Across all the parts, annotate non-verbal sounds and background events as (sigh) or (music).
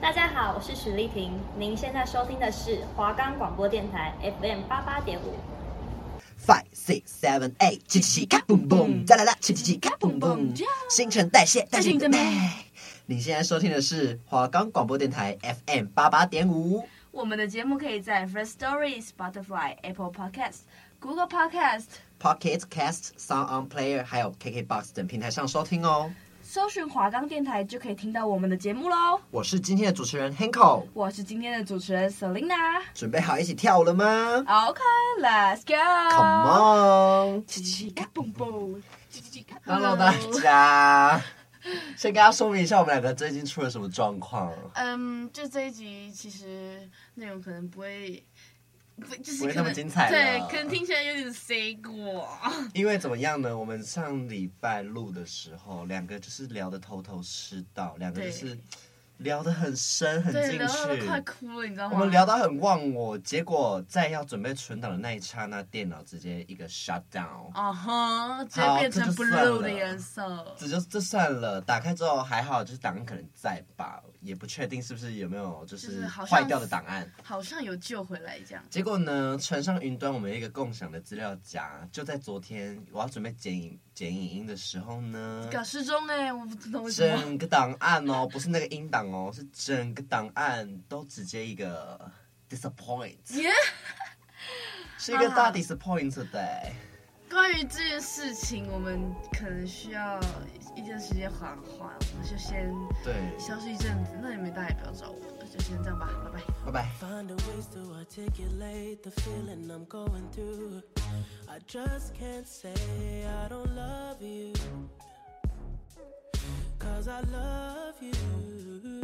大家好，我是许丽婷，您现在收听的是华冈广播电台 FM 八八点五。Five, six, seven, eight，七七七，卡嘣嘣，再来啦，七七七，卡嘣嘣，新陈代谢，代谢的美。你现在收听的是华冈广播电台 FM 八八点五。我们的节目可以在 First Story、Spotify、Apple Podcast、Google Podcast、Pocket Cast、Sound On Player，还有 KKBox 等平台上收听哦。搜寻华冈电台就可以听到我们的节目喽。我是今天的主持人 Hanko，我是今天的主持人 Selina。准备好一起跳舞了吗？OK，Let's go！Come on！叽叽嘎嘣嘣，叽叽嘎。Hello，大家。先跟大家说明一下，我们两个最近出了什么状况？嗯，就这一集其实内容可能不会。不，就是不会那么精彩，对，可能听起来有点 say 过。(laughs) 因为怎么样呢？我们上礼拜录的时候，两个就是聊的头头是道，两个就是。聊得很深很进去，快哭了，你知道吗？我们聊到很忘我，结果在要准备存档的那一刹那，电脑直接一个 shut down，啊哈，直接变成 blue 的颜色。这就这算了，打开之后还好，就是档案可能在吧，也不确定是不是有没有就是坏掉的档案，好像有救回来这样。结果呢，传上云端，我们一个共享的资料夹，就在昨天我要准备剪影剪影音的时候呢，搞失踪哎，我不知道为什么。整个档案哦，不是那个音档。哦，是整个档案都直接一个 disappoint，Yeah? 是一个大 disappoint 的。关于这件事情，我们可能需要一段时间缓缓，我们就先对消失一阵子。那你们大家也不要找我，就先这样吧，拜拜，拜拜。Cause I love you.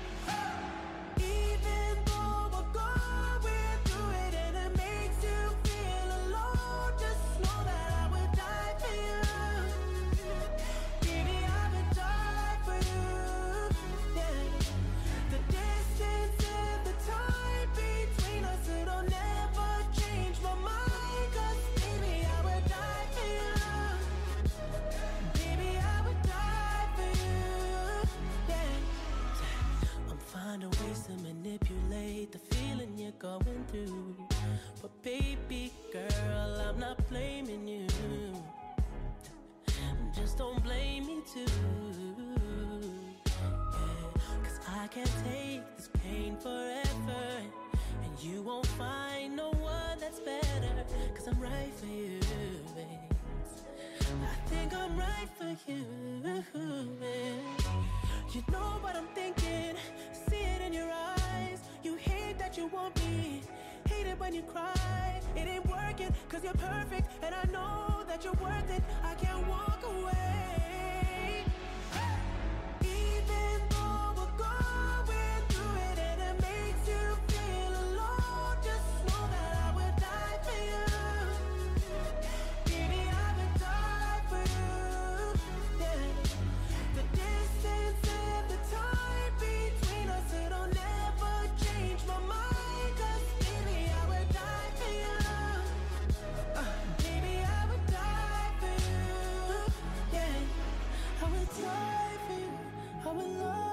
Through. But baby girl, I'm not blaming you. Just don't blame me too. Yeah, Cause I can't take this pain forever. And you won't find no one that's better. Cause I'm right for you, babe. I think I'm right for you. babe. You know what I'm thinking. See it in your eyes. You hate that you want me. It when you cry. It ain't working, cause you're perfect. And I know that you're worth it. I can't walk away. diving, I'm in love.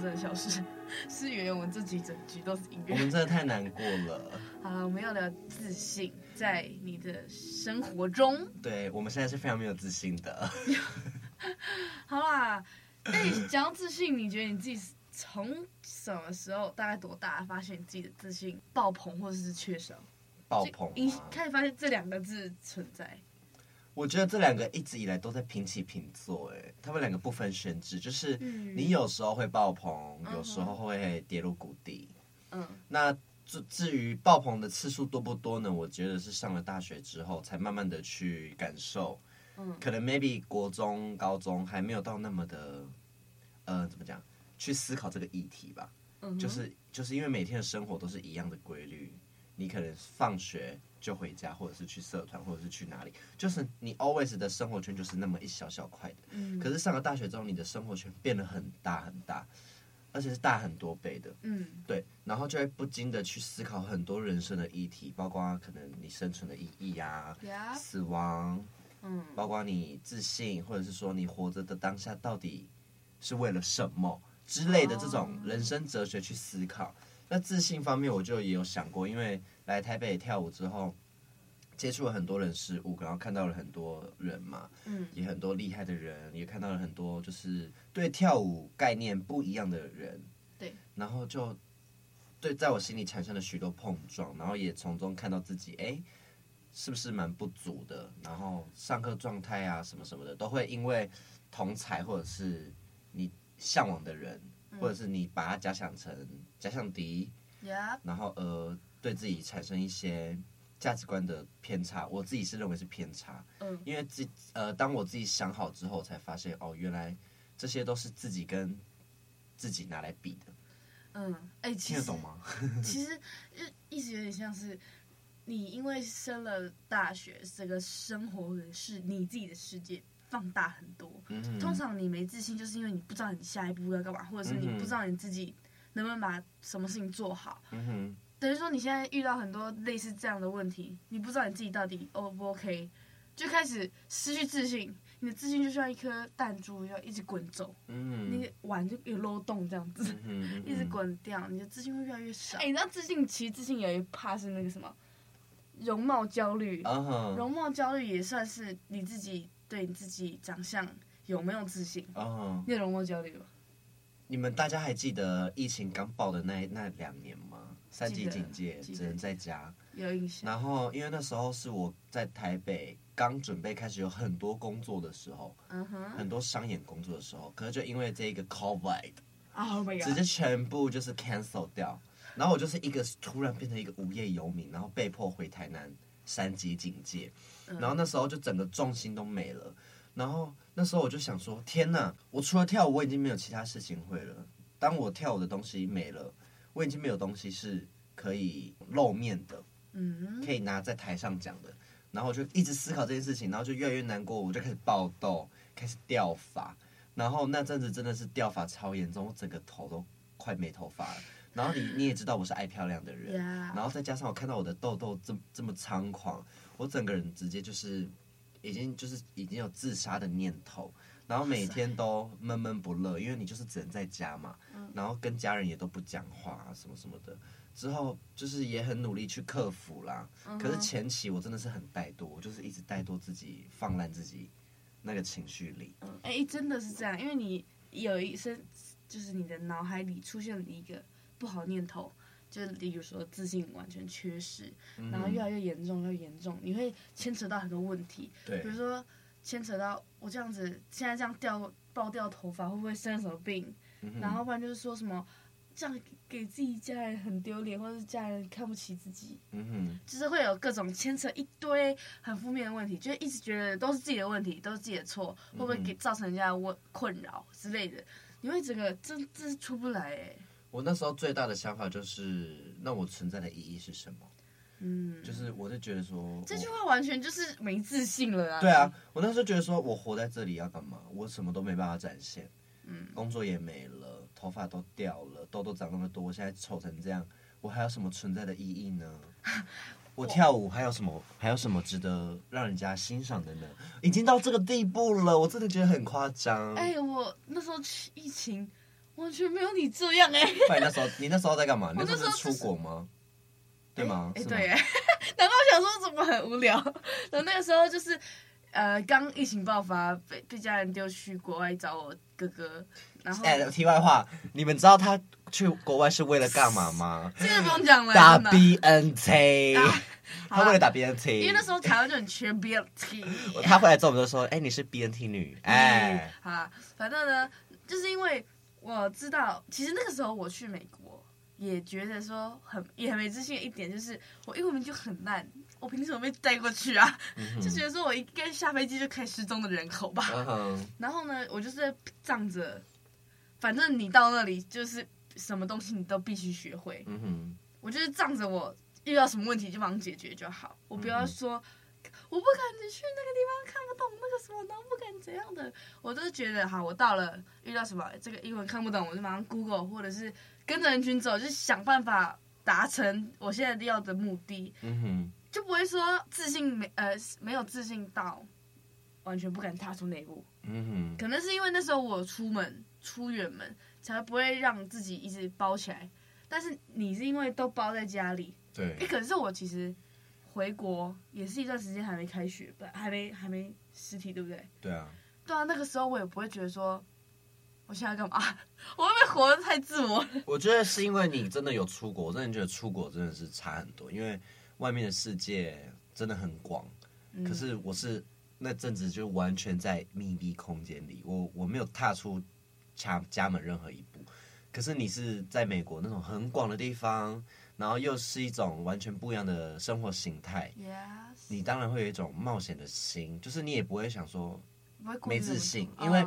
真的消失，是以为我们这几整局都是音乐。我们真的太难过了。(laughs) 好了，我们要聊自信，在你的生活中。对，我们现在是非常没有自信的。(laughs) 好啦，那你讲到自信，你觉得你自己从什么时候，大概多大，发现你自己的自信爆棚，或者是缺少？爆棚。你开始发现这两个字存在。我觉得这两个一直以来都在平起平坐，哎，他们两个不分轩轾，就是你有时候会爆棚，嗯、有时候会跌入谷底。嗯，那至至于爆棚的次数多不多呢？我觉得是上了大学之后才慢慢的去感受。嗯，可能 maybe 国中、高中还没有到那么的，呃，怎么讲？去思考这个议题吧。嗯，就是就是因为每天的生活都是一样的规律，你可能放学就回家，或者是去社团，或者是去哪里，就是你 always 的生活圈就是那么一小小块的。嗯，可是上了大学之后，你的生活圈变得很大很大，而且是大很多倍的。嗯，对，然后就会不禁的去思考很多人生的议题，包括可能你生存的意义呀、啊，死亡。嗯，包括你自信，或者是说你活着的当下到底是为了什么之类的这种人生哲学去思考。Oh. 那自信方面，我就也有想过，因为来台北跳舞之后，接触了很多人事物，然后看到了很多人嘛，嗯，也很多厉害的人，也看到了很多就是对跳舞概念不一样的人，对，然后就对在我心里产生了许多碰撞，然后也从中看到自己，哎。是不是蛮不足的？然后上课状态啊，什么什么的，都会因为同才或者是你向往的人，嗯、或者是你把它假想成假想敌.然后呃，对自己产生一些价值观的偏差。我自己是认为是偏差，嗯，因为自呃，当我自己想好之后，才发现哦，原来这些都是自己跟自己拿来比的。嗯，哎、欸，听得懂吗？(laughs) (laughs) 其实意思有点像是。你因为升了大学，这个生活是你自己的世界放大很多。嗯、通常你没自信，就是因为你不知道你下一步要干嘛，或者是你不知道你自己能不能把什么事情做好。嗯、等于说你现在遇到很多类似这样的问题，你不知道你自己到底 O 不 OK，就开始失去自信。你的自信就像一颗弹珠，要一直滚走。嗯，那个碗就有漏洞这样子，嗯、(laughs) 一直滚掉，你的自信会越来越少。哎、欸，你知道自信其实自信有一怕是那个什么？容貌焦虑，uh huh. 容貌焦虑也算是你自己对你自己长相有没有自信？Uh huh. 你有容貌焦虑吗？你们大家还记得疫情刚爆的那那两年吗？三级警戒，只能在家。有印象。然后因为那时候是我在台北刚准备开始有很多工作的时候嗯哼很多商演工作的时候，可是就因为这个 COVID，oh my God. 直接全部就是 cancel 掉。然后我就是一个突然变成一个无业游民，然后被迫回台南三级警戒，然后那时候就整个重心都没了。然后那时候我就想说：天哪！我除了跳舞，我已经没有其他事情会了。当我跳舞的东西没了，我已经没有东西是可以露面的，嗯可以拿在台上讲的。然后我就一直思考这件事情，然后就越来越难过，我就开始爆痘，开始掉发。然后那阵子真的是掉发超严重，我整个头都快没头发了。然后你你也知道我是爱漂亮的人 (laughs). 然后再加上我看到我的痘痘这么这么猖狂，我整个人直接就是已经就是已经有自杀的念头，然后每天都闷闷不乐，因为你就是只能在家嘛，然后跟家人也都不讲话啊什么什么的，之后就是也很努力去克服啦，可是前期我真的是很怠惰，我就是一直怠惰自己，放烂自己那个情绪里。嗯，哎，真的是这样，因为你有一生就是你的脑海里出现了一个。不好念头，就例如说自信完全缺失，嗯、然后越来越严重，越严重，你会牵扯到很多问题。对，比如说牵扯到我这样子，现在这样掉爆掉头发，会不会生什么病？嗯、然后不然就是说什么这样给自己家人很丢脸，或者是家人看不起自己。嗯哼，就是会有各种牵扯一堆很负面的问题，就一直觉得都是自己的问题，都是自己的错，会不会给造成人家的问困扰之类的？你会整个这这是出不来哎。我那时候最大的想法就是，那我存在的意义是什么？嗯，就是我就觉得说，这句话完全就是没自信了啊。对啊，我那时候觉得说我活在这里要干嘛？我什么都没办法展现，嗯，工作也没了，头发都掉了，痘痘长那么多，我现在丑成这样，我还有什么存在的意义呢？(laughs) 我跳舞还有什么？还有什么值得让人家欣赏的呢？已经到这个地步了，我真的觉得很夸张。哎，我那时候疫情。完全没有你这样哎、欸。不然那时候你那时候在干嘛？(laughs) 你那时候是出国吗？对吗？哎、欸，对哎。(laughs) 然后我想说怎么很无聊？然后那个时候就是呃，刚疫情爆发，被被家人丢去国外找我哥哥。然后，哎、欸，题外话，你们知道他去国外是为了干嘛吗？这个不用讲了。打 BNT，、啊、(laughs) 他为了打 BNT。因为那时候台湾就很缺 BNT。(laughs) 他回来之后，我们就说：“哎、欸，你是 BNT 女。欸”哎，好，反正呢，就是因为我知道，其实那个时候我去美国，也觉得说很也很没自信的一点，就是我英文名就很烂，我凭什么被带过去啊？嗯、就觉得说我应该下飞机就开失踪的人口吧。嗯、然后呢，我就是仗着。反正你到那里就是什么东西你都必须学会。嗯哼，我就是仗着我遇到什么问题就帮解决就好，我不要说、嗯、我不敢去那个地方看不懂那个什么，然后不敢怎样的，我都觉得好，我到了遇到什么这个英文看不懂，我就马上 Google 或者是跟着人群走，就是想办法达成我现在要的目的。嗯哼，就不会说自信没呃没有自信到完全不敢踏出那一步。嗯哼，可能是因为那时候我出门。出远门才不会让自己一直包起来，但是你是因为都包在家里，对。哎，可是我其实回国也是一段时间还没开学，不还没还没实体，对不对？对啊。对啊，那个时候我也不会觉得说我现在干嘛，(laughs) 我会不会活得太自我？(laughs) 我觉得是因为你真的有出国，我真的觉得出国真的是差很多，因为外面的世界真的很广。嗯。可是我是那阵子就完全在密闭空间里，我我没有踏出。家家门任何一步，可是你是在美国那种很广的地方，然后又是一种完全不一样的生活形态，Yes. 你当然会有一种冒险的心，就是你也不会想说没自信，因为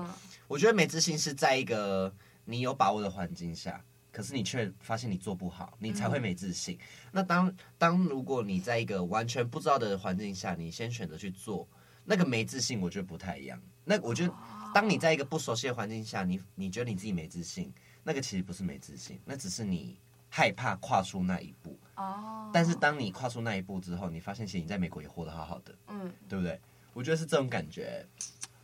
我觉得没自信是在一个你有把握的环境下，可是你却发现你做不好，你才会没自信。嗯、那当当如果你在一个完全不知道的环境下，你先选择去做，那个没自信，我觉得不太一样。那我觉得。当你在一个不熟悉的环境下，你你觉得你自己没自信，那个其实不是没自信，那只是你害怕跨出那一步。哦。但是当你跨出那一步之后，你发现其实你在美国也活得好好的，嗯，对不对？我觉得是这种感觉。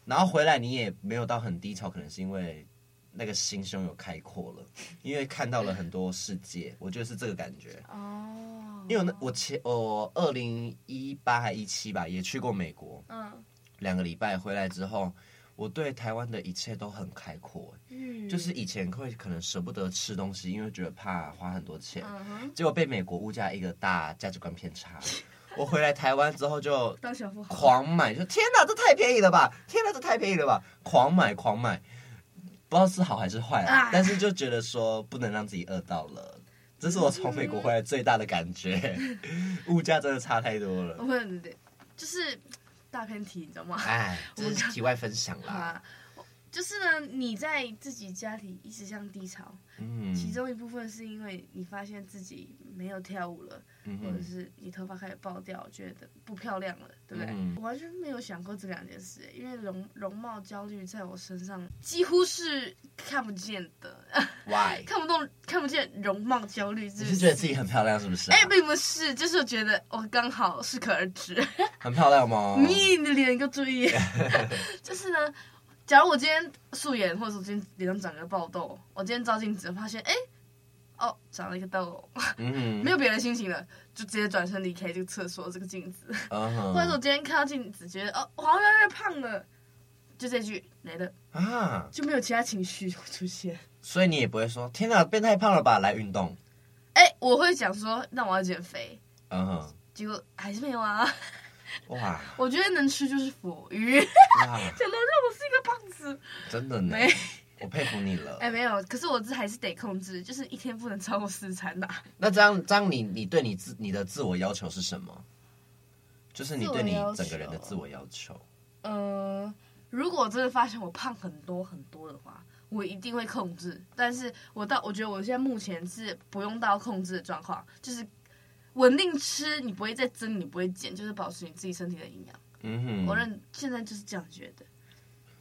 然后回来你也没有到很低潮，可能是因为那个心胸有开阔了，因为看到了很多世界。我觉得是这个感觉。哦。因为那我前我二零一八还一七吧，也去过美国，嗯，两个礼拜回来之后。我对台湾的一切都很开阔，嗯，就是以前会可能舍不得吃东西，因为觉得怕花很多钱，嗯，结果被美国物价一个大价值观偏差。我回来台湾之后就狂买，就天哪，这太便宜了吧！天哪，这太便宜了吧！狂买狂买，不知道是好还是坏啊，但是就觉得说不能让自己饿到了，这是我从美国回来最大的感觉，(laughs) 物价真的差太多了。就是。大偏题，你知道吗？哎，这是题外分享啦。啊，就是呢，你在自己家里一直这样低潮，嗯，其中一部分是因为你发现自己没有跳舞了，嗯，或者是你头发开始爆掉，觉得不漂亮了，对不对？嗯，我完全没有想过这两件事，因为容容貌焦虑在我身上几乎是看不见的。Why？(laughs) 看不懂，看不见容貌焦虑。你是觉得自己很漂亮，是不是？哎，并不是，就是觉得我刚好适可而止。很漂亮吗？(laughs) 你的脸给我注意。(laughs) 就是呢，假如我今天素颜，或者我今天脸上长个爆痘，我今天照镜子发现，哎，哦，长了一个痘，嗯，(laughs) 没有别的心情了，就直接转身离开这个厕所，这个镜子。(laughs) 或者说我今天看到镜子，觉得哦，我好像越来越胖了，就这句没了啊，就没有其他情绪出现。所以你也不会说，天哪，变太胖了吧，来运动。哎，我会讲说，那我要减肥。嗯哼，结果还是没有啊。(laughs) 哇！我觉得能吃就是佛，鱼。(laughs) 讲的让我是一个胖子。真的呢？没，我佩服你了。哎，没有，可是我这还是得控制，就是一天不能超过四餐呐。那这样，这样你你对你自你的自我要求是什么？就是你对你整个人的自我要求。呃，如果真的发现我胖很多很多的话，我一定会控制。但是我到我觉得我现在目前是不用到控制的状况，就是。稳定吃，你不会再增，你不会减，就是保持你自己身体的营养。嗯哼，我认现在就是这样觉得。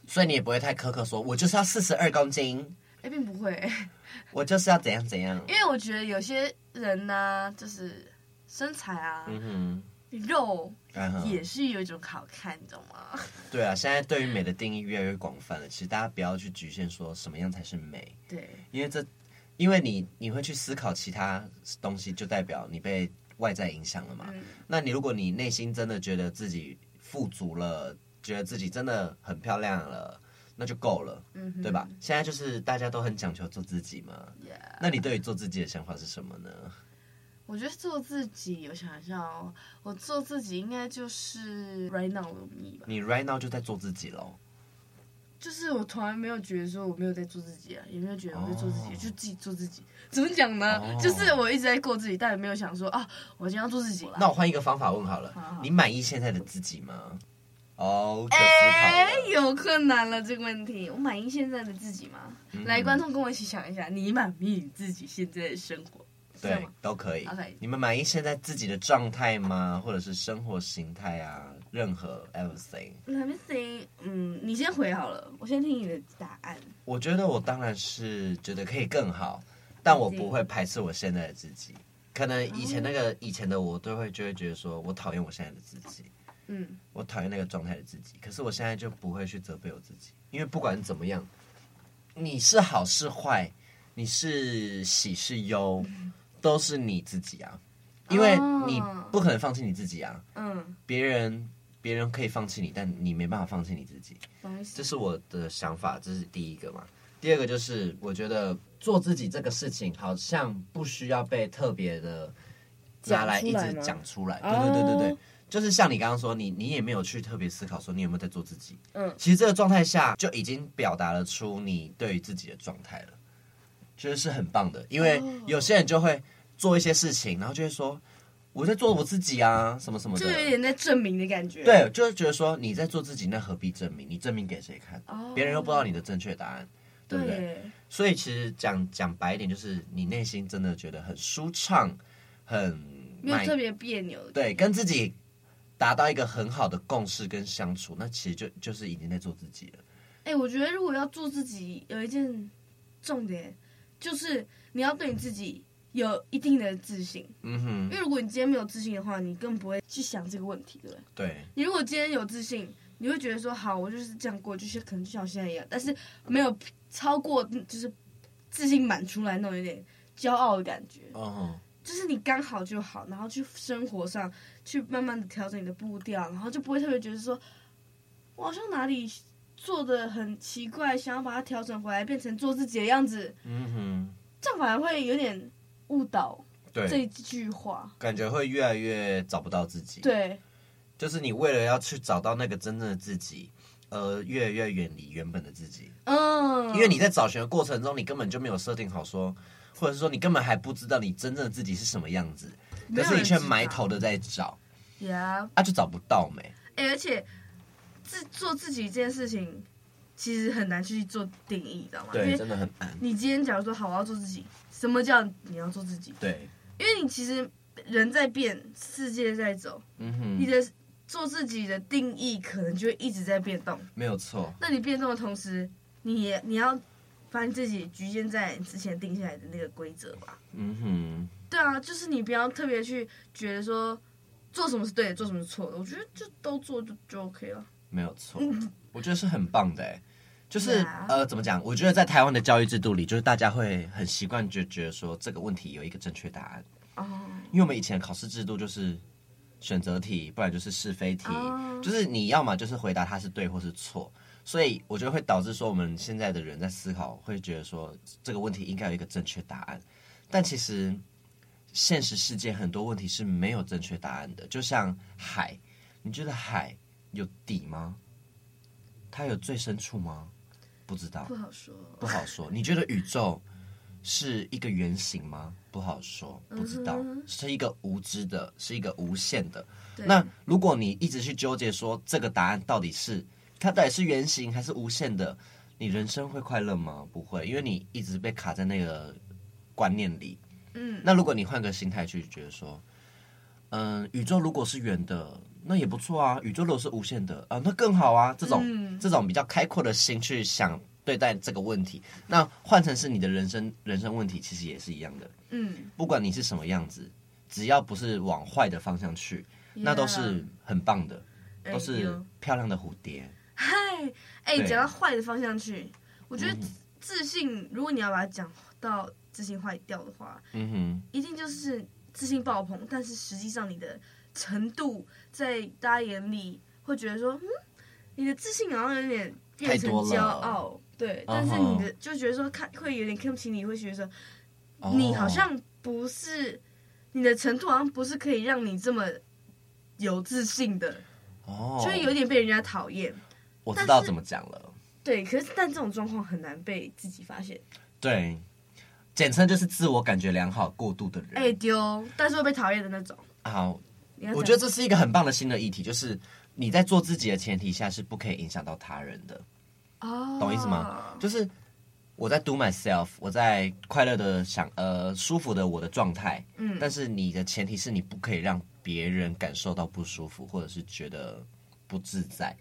所以你也不会太苛刻，说我就是要四十二公斤。哎，并不会。(laughs) 我就是要怎样怎样。因为我觉得有些人呢、啊，就是身材啊，嗯哼，肉也是有一种好看，你知道吗？对啊，现在对于美的定义越来越广泛了。其实大家不要去局限说什么样才是美，对，因为这，因为你你会去思考其他东西，就代表你被外在影响了嘛。嗯、那你如果你内心真的觉得自己富足了，觉得自己真的很漂亮了，那就够了，嗯、对吧？现在就是大家都很讲求做自己嘛。那你对于做自己的想法是什么呢？我觉得做自己，我想一下哦，我做自己应该就是 right now 的 me 吧。你 right now 就在做自己喽？就是我从来没有觉得说我没有在做自己啊，也没有觉得我在做自己，oh. 就自己做自己。怎么讲呢？Oh. 就是我一直在过自己，但也没有想说啊，我今天要做自己。那我换一个方法问好了，好好，你满意现在的自己吗？哦，哎，有困难了这个问题。我满意现在的自己吗？嗯、来，观众跟我一起想一下，你满意你自己现在的生活？对，都可以。你们满意现在自己的状态吗？或者是生活形态啊？任何 everything？Let me see。嗯，你先回好了，我先听你的答案。我觉得我当然是觉得可以更好，但我不会排斥我现在的自己。可能以前那个、oh. 以前的我都会就会觉得说我讨厌我现在的自己。嗯，我讨厌那个状态的自己。可是我现在就不会去责备我自己，因为不管怎么样，你是好是坏，你是喜是忧。嗯都是你自己啊，因为你不可能放弃你自己啊。嗯，别人别人可以放弃你，但你没办法放弃你自己。这是我的想法，这是第一个嘛。第二个就是，我觉得做自己这个事情好像不需要被特别的拿来一直讲出来。对对对对对，就是像你刚刚说，你你也没有去特别思考说你有没有在做自己。嗯，其实这个状态下就已经表达了出你对于自己的状态了，觉得是很棒的。因为有些人就会。做一些事情，然后就会说我在做我自己啊，什么什么的，就有点在证明的感觉。对，就是觉得说你在做自己，那何必证明？你证明给谁看？别、oh, 人又不知道你的正确答案，对不对？对，所以其实讲讲白一点，就是你内心真的觉得很舒畅，很没有特别别扭。对，跟自己达到一个很好的共识跟相处，那其实就就是已经在做自己了。哎、欸，我觉得如果要做自己，有一件重点就是你要对你自己。有一定的自信，嗯哼，因为如果你今天没有自信的话，你更不会去想这个问题，对不对？对。你如果今天有自信，你会觉得说，好，我就是这样过，就是可能就像我现在一样，但是没有超过，就是自信满出来那种有点骄傲的感觉，哦，就是你刚好就好，然后去生活上去慢慢的调整你的步调，然后就不会特别觉得说，我好像哪里做的很奇怪，想要把它调整回来，变成做自己的样子，嗯哼，这样反而会有点。误导，对这句话，感觉会越来越找不到自己。对，就是你为了要去找到那个真正的自己，而越来越远离原本的自己。嗯，因为你在找寻的过程中，你根本就没有设定好说，或者是说你根本还不知道你真正的自己是什么样子，可是你却埋头的在找，呀，啊，就找不到没。哎，而且自做自己这件事情，其实很难去做定义，你知道吗？对，真的很难。你今天假如说好，我要做自己。什么叫你要做自己？对，因为你其实人在变，世界在走，嗯哼，你的做自己的定义可能就会一直在变动，没有错。那你变动的同时，你也你要把你自己局限在之前定下来的那个规则吧，嗯哼，对啊，就是你不要特别去觉得说做什么是对的，做什么是错的，我觉得就都做就就 OK 了，没有错，嗯、我觉得是很棒的哎。就是呃，怎么讲？我觉得在台湾的教育制度里，就是大家会很习惯就觉得说这个问题有一个正确答案。哦。因为我们以前考试制度就是选择题，不然就是是非题，就是你要么就是回答它是对或是错。所以我觉得会导致说我们现在的人在思考，会觉得说这个问题应该有一个正确答案。但其实现实世界很多问题是没有正确答案的。就像海，你觉得海有底吗？它有最深处吗？不知道，不好说，不好说。你觉得宇宙是一个圆形吗？不好说，不知道，是一个无知的，是一个无限的。那如果你一直去纠结说这个答案到底是它到底是圆形还是无限的，你人生会快乐吗？不会，因为你一直被卡在那个观念里。嗯，那如果你换个心态去觉得说，嗯，宇宙如果是圆的。那也不错啊，宇宙如果是无限的啊，那更好啊。这种、嗯、这种比较开阔的心去想对待这个问题，那换成是你的人生人生问题，其实也是一样的。嗯，不管你是什么样子，只要不是往坏的方向去，那都是很棒的，都是漂亮的蝴蝶。嗨，哎，讲到坏的方向去，我觉得自信，如果你要把它讲到自信坏掉的话，嗯哼，一定就是自信爆棚，但是实际上你的程度在大家眼里会觉得说，嗯，你的自信好像有点变成骄傲，对，但是你的就觉得说看会有点看不起你，会觉得说你好像不是你的程度好像不是可以让你这么有自信的，哦，就会有点被人家讨厌。我知道怎么讲了。对，可是但这种状况很难被自己发现。对，简称就是自我感觉良好过度的人。哎丢，但是会被讨厌的那种。好，我觉得这是一个很棒的新的议题，就是你在做自己的前提下是不可以影响到他人的。哦，懂意思吗？就是我在 do myself，我在快乐的想呃舒服的我的状态。嗯，但是你的前提是你不可以让别人感受到不舒服，或者是觉得不自在。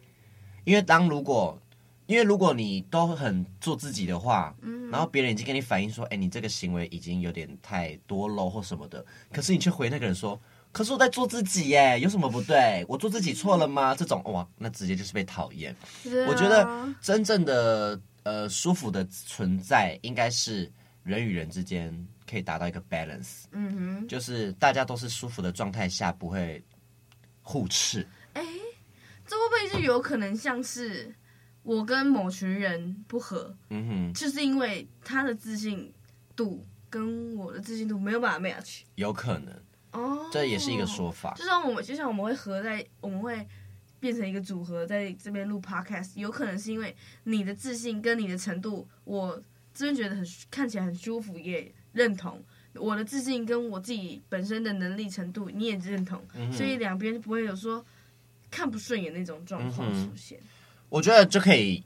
因为当如果，因为如果你都很做自己的话，嗯，然后别人已经跟你反映说，哎，你这个行为已经有点太多喽或什么的，可是你却回那个人说，可是我在做自己耶，有什么不对？我做自己错了吗？这种哇，那直接就是被讨厌。啊。我觉得真正的呃舒服的存在，应该是人与人之间可以达到一个 balance，嗯哼，就是大家都是舒服的状态下，不会互斥。这会不会是有可能像是我跟某群人不合？嗯哼，就是因为他的自信度跟我的自信度没有办法 match。有可能哦，这也是一个说法。就像我们，就像我们会合在，我们会变成一个组合，在这边录 podcast，有可能是因为你的自信跟你的程度，我这边觉得很看起来很舒服，也认同我的自信跟我自己本身的能力程度，你也认同，嗯、所以两边不会有说。看不顺眼那种状况出现，嗯，我觉得就可以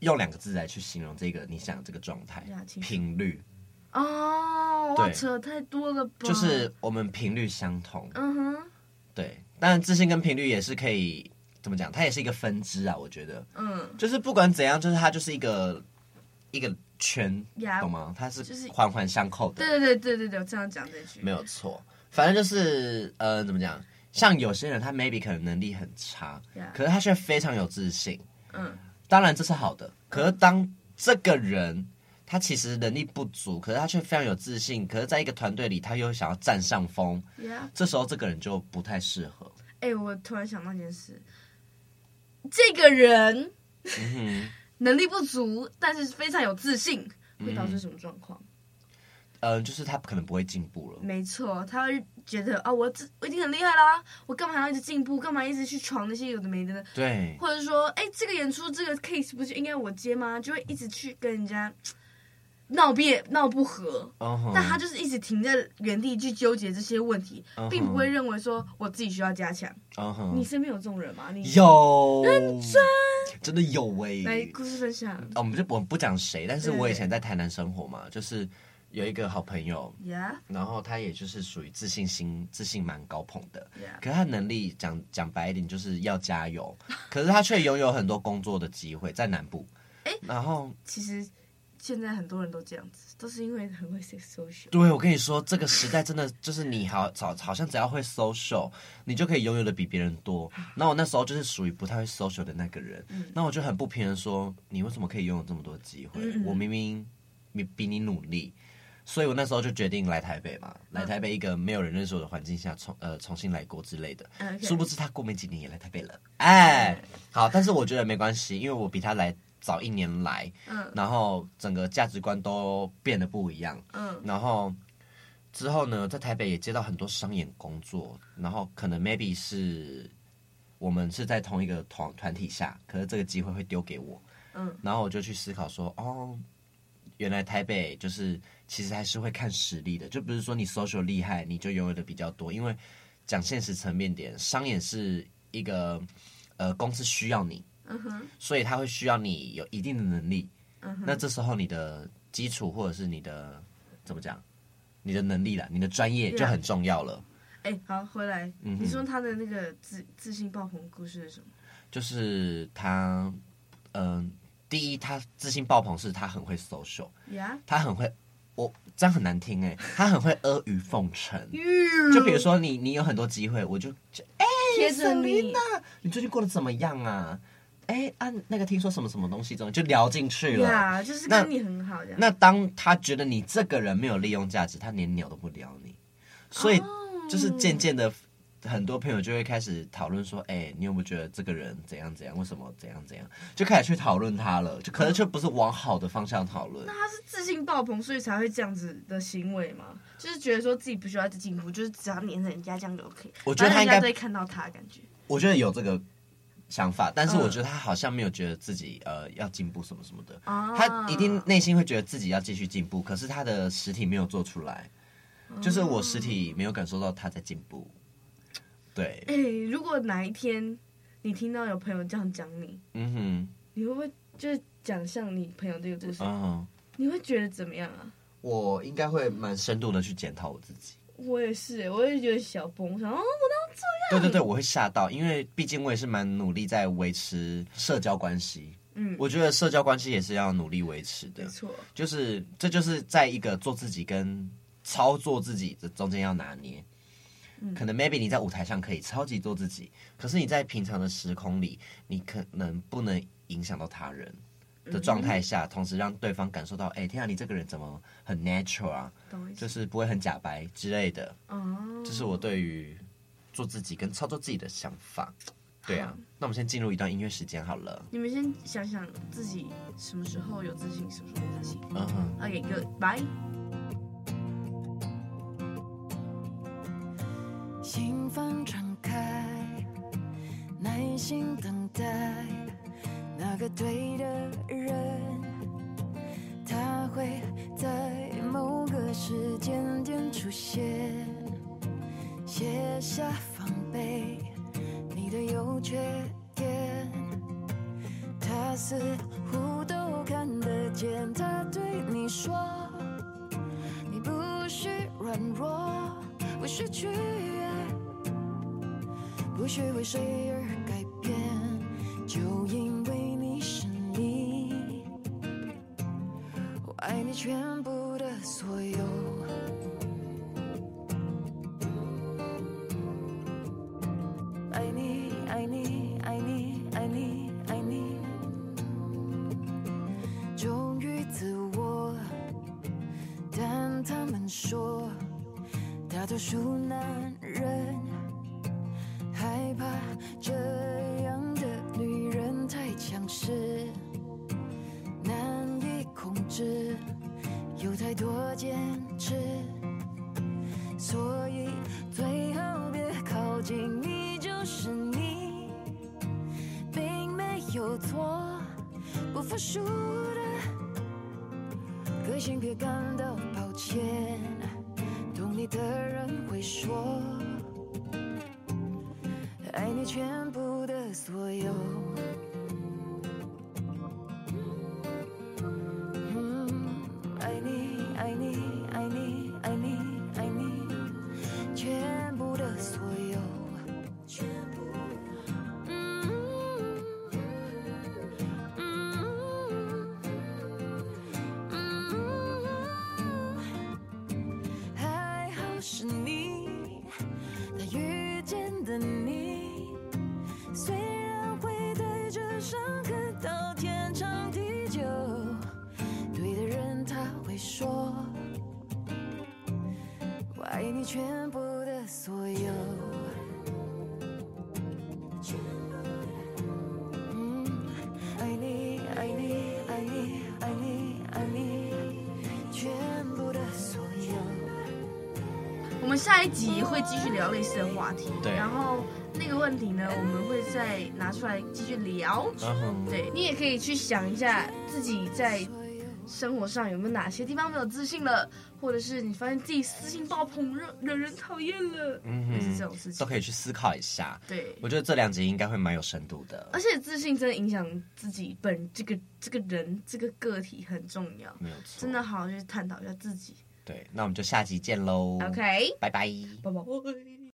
用两个字来去形容这个你想这个状态：频率。哦，哇，扯太多了吧？就是我们频率相同。嗯哼，对。当然，自信跟频率也是可以怎么讲？它也是一个分支啊。我觉得，嗯，就是不管怎样，就是它就是一个一个圈，懂吗？它是就是环环相扣的。对对对对对对，我这样讲这句没有错。反正就是呃，怎么讲？像有些人，他 maybe 可能能力很差，Yeah. 可是他却非常有自信。嗯，当然这是好的。可是当这个人他其实能力不足，可是他却非常有自信，可是在一个团队里他又想要占上风，Yeah. 这时候这个人就不太适合。哎、欸，我突然想到一件事，这个人、能力不足，但是非常有自信，会导致什么状况？嗯、呃，就是他可能不会进步了。没错，他会觉得啊，我我已经很厉害啦，我干嘛还要一直进步？干嘛一直去闯那些有的没的呢？对。或者说，哎，这个演出这个 case 不是应该我接吗？就会一直去跟人家闹别闹不和。Uh huh. 但他就是一直停在原地去纠结这些问题，uh huh. 并不会认为说我自己需要加强。Uh huh. 你身边有这种人吗？你有。认真。真的有喂、欸。来，故事分享。我们就我们不讲谁，但是我以前在台南生活嘛，就是。有一个好朋友?然后他也就是属于自信心、自信蛮高捧的.可是他能力讲讲白一点就是要加油，(laughs) 可是他却拥有很多工作的机会在南部，欸、然后其实现在很多人都这样子，都是因为很会 social。对，我跟你说，这个时代真的就是你好，好，好像只要会 social，你就可以拥有的比别人多。那我那时候就是属于不太会 social 的那个人，那、嗯、我就很不平衡说，你为什么可以拥有这么多机会？嗯、我明明比比你努力。所以我那时候就决定来台北嘛，来台北一个没有人认识我的环境下重呃重新来过之类的。殊不知他过没几年也来台北了，哎，好，但是我觉得没关系，因为我比他来早一年来，嗯，然后整个价值观都变得不一样，嗯，然后之后呢，在台北也接到很多商演工作，然后可能 maybe 是我们是在同一个团团体下，可是这个机会会丢给我，嗯，然后我就去思考说，哦，原来台北就是。其实还是会看实力的，就不是说你 social 厉害，你就拥有的比较多。因为讲现实层面点，商演是一个呃公司需要你，嗯哼，所以他会需要你有一定的能力。嗯哼，那这时候你的基础或者是你的怎么讲，你的能力啦，你的专业就很重要了。哎、啊，好，回来，嗯、你说他的那个自自信爆棚故事是什么？就是他，嗯、呃，第一，他自信爆棚是他很会 social，呀，他很会。我这样很难听哎，他很会阿谀奉承，就比如说你你有很多机会，我就就哎贴着你。你最近过得怎么样啊？哎，按、啊、那个听说什么什么东西，中就聊进去了。对啊，就是跟你很好的。那当他觉得你这个人没有利用价值，他连鸟都不鸟你，所以就是渐渐的。很多朋友就会开始讨论说：“哎、欸，你有没有觉得这个人怎样怎样？为什么怎样怎样？”就开始去讨论他了，就可能就不是往好的方向讨论。那他是自信爆棚，所以才会这样子的行为吗？就是觉得说自己不需要进步，就是只要黏着人家这样就 OK。我觉得他应该会看到他的感觉。我觉得有这个想法，但是我觉得他好像没有觉得自己呃要进步什么什么的。啊、他一定内心会觉得自己要继续进步，可是他的实体没有做出来，就是我实体没有感受到他在进步。对，哎、欸，如果哪一天你听到有朋友这样讲你，嗯哼，你会不会就是讲像你朋友这个故事？嗯，你会觉得怎么样啊？我应该会蛮深度的去检讨我自己。我也是，我也觉得小崩，我想哦，我。对对对，我会吓到，因为毕竟我也是蛮努力在维持社交关系。嗯，我觉得社交关系也是要努力维持的。没错，就是这就是在一个做自己跟操作自己的中间要拿捏。可能 maybe 你在舞台上可以超级做自己，可是你在平常的时空里，你可能不能影响到他人的状态下，同时让对方感受到，哎，天啊，你这个人怎么很 natural 啊？就是不会很假白之类的。哦，这是我对于做自己跟操作自己的想法。对啊，那我们先进入一段音乐时间好了。你们先想想自己什么时候有自信，什么时候没自信。嗯哼，OK，Goodbye。心房敞开，耐心等待那个对的人，他会在某个时间点出现。卸下防备，你的优缺点，他似乎都看得见。他对你说，你不许软弱，不许去。不许为谁而坚持，所以最好别靠近。你就是你，并没有错，不服输的个性别感到抱歉，懂你的人会说。们下一集会继续聊类似的话题，对。然后那个问题呢，我们会再拿出来继续聊。对，你也可以去想一下自己在。生活上有没有哪些地方没有自信了，或者是你发现自己私信爆棚，惹惹人讨厌了，嗯哼，是这种事情都可以去思考一下。对，我觉得这两集应该会蛮有深度的。而且自信真的影响自己本这个这个人这个个体很重要，没有错。真的好好去探讨一下自己。对，那我们就下集见喽。OK，拜拜，拜拜。